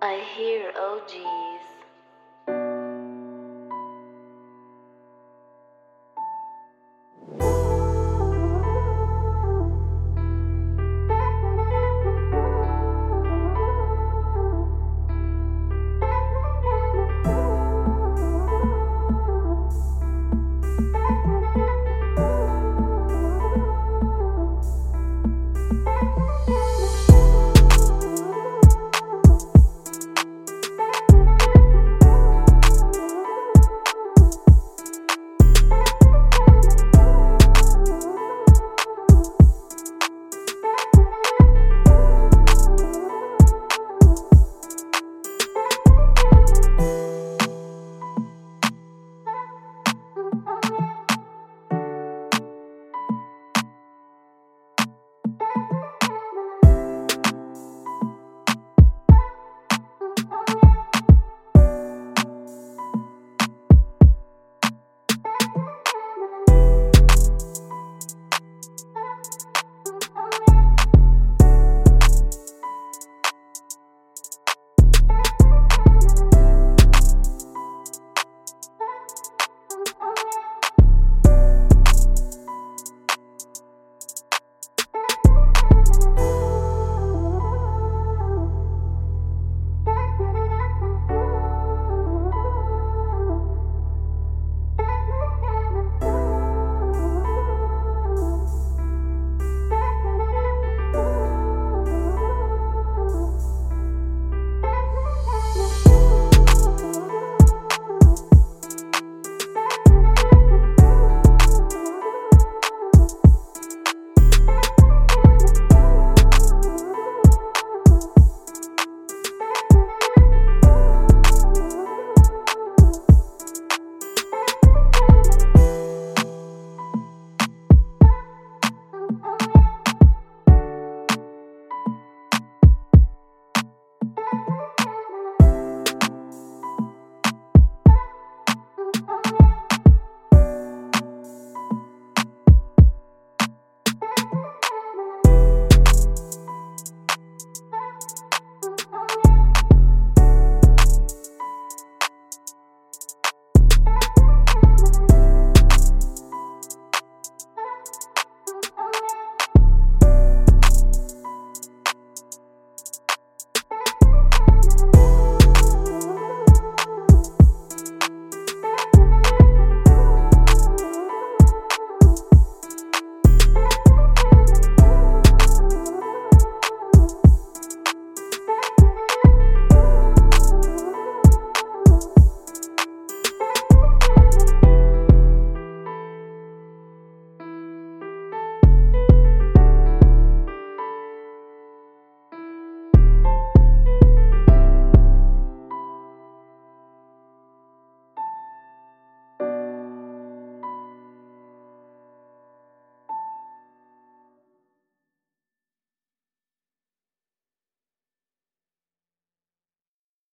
I hear OG.